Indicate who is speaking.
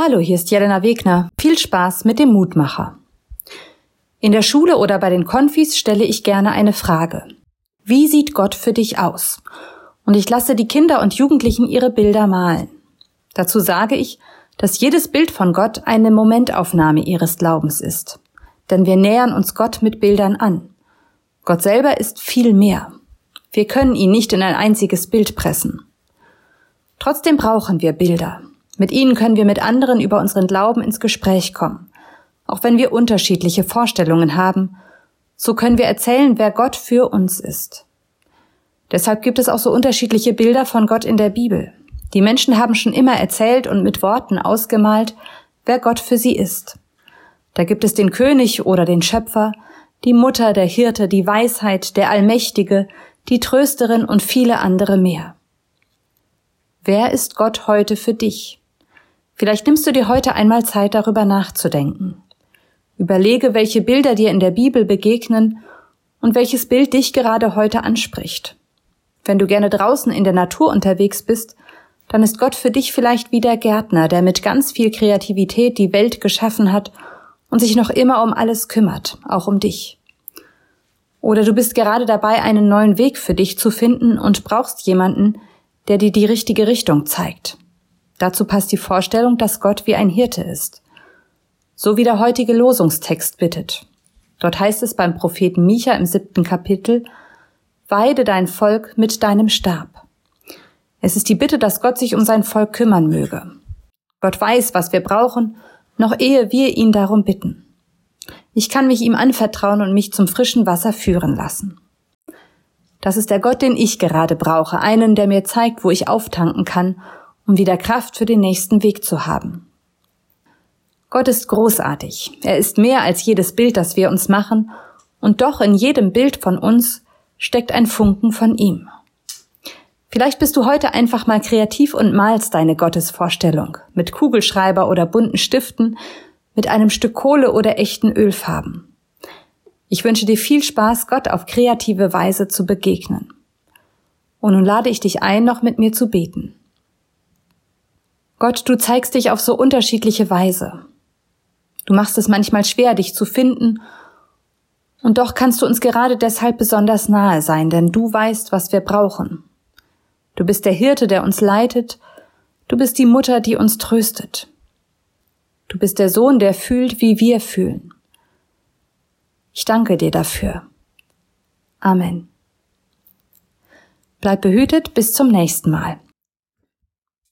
Speaker 1: Hallo, hier ist Jelena Wegner. Viel Spaß mit dem Mutmacher. In der Schule oder bei den Konfis stelle ich gerne eine Frage. Wie sieht Gott für dich aus? Und ich lasse die Kinder und Jugendlichen ihre Bilder malen. Dazu sage ich, dass jedes Bild von Gott eine Momentaufnahme ihres Glaubens ist. Denn wir nähern uns Gott mit Bildern an. Gott selber ist viel mehr. Wir können ihn nicht in ein einziges Bild pressen. Trotzdem brauchen wir Bilder. Mit ihnen können wir mit anderen über unseren Glauben ins Gespräch kommen. Auch wenn wir unterschiedliche Vorstellungen haben, so können wir erzählen, wer Gott für uns ist. Deshalb gibt es auch so unterschiedliche Bilder von Gott in der Bibel. Die Menschen haben schon immer erzählt und mit Worten ausgemalt, wer Gott für sie ist. Da gibt es den König oder den Schöpfer, die Mutter, der Hirte, die Weisheit, der Allmächtige, die Trösterin und viele andere mehr. Wer ist Gott heute für dich? Vielleicht nimmst du dir heute einmal Zeit, darüber nachzudenken. Überlege, welche Bilder dir in der Bibel begegnen und welches Bild dich gerade heute anspricht. Wenn du gerne draußen in der Natur unterwegs bist, dann ist Gott für dich vielleicht wie der Gärtner, der mit ganz viel Kreativität die Welt geschaffen hat und sich noch immer um alles kümmert, auch um dich. Oder du bist gerade dabei, einen neuen Weg für dich zu finden und brauchst jemanden, der dir die richtige Richtung zeigt. Dazu passt die Vorstellung, dass Gott wie ein Hirte ist. So wie der heutige Losungstext bittet. Dort heißt es beim Propheten Micha im siebten Kapitel, Weide dein Volk mit deinem Stab. Es ist die Bitte, dass Gott sich um sein Volk kümmern möge. Gott weiß, was wir brauchen, noch ehe wir ihn darum bitten. Ich kann mich ihm anvertrauen und mich zum frischen Wasser führen lassen. Das ist der Gott, den ich gerade brauche, einen, der mir zeigt, wo ich auftanken kann um wieder Kraft für den nächsten Weg zu haben. Gott ist großartig. Er ist mehr als jedes Bild, das wir uns machen, und doch in jedem Bild von uns steckt ein Funken von ihm. Vielleicht bist du heute einfach mal kreativ und malst deine Gottesvorstellung mit Kugelschreiber oder bunten Stiften, mit einem Stück Kohle oder echten Ölfarben. Ich wünsche dir viel Spaß, Gott auf kreative Weise zu begegnen. Und nun lade ich dich ein, noch mit mir zu beten. Gott, du zeigst dich auf so unterschiedliche Weise. Du machst es manchmal schwer, dich zu finden, und doch kannst du uns gerade deshalb besonders nahe sein, denn du weißt, was wir brauchen. Du bist der Hirte, der uns leitet, du bist die Mutter, die uns tröstet. Du bist der Sohn, der fühlt, wie wir fühlen. Ich danke dir dafür. Amen. Bleib behütet bis zum nächsten Mal.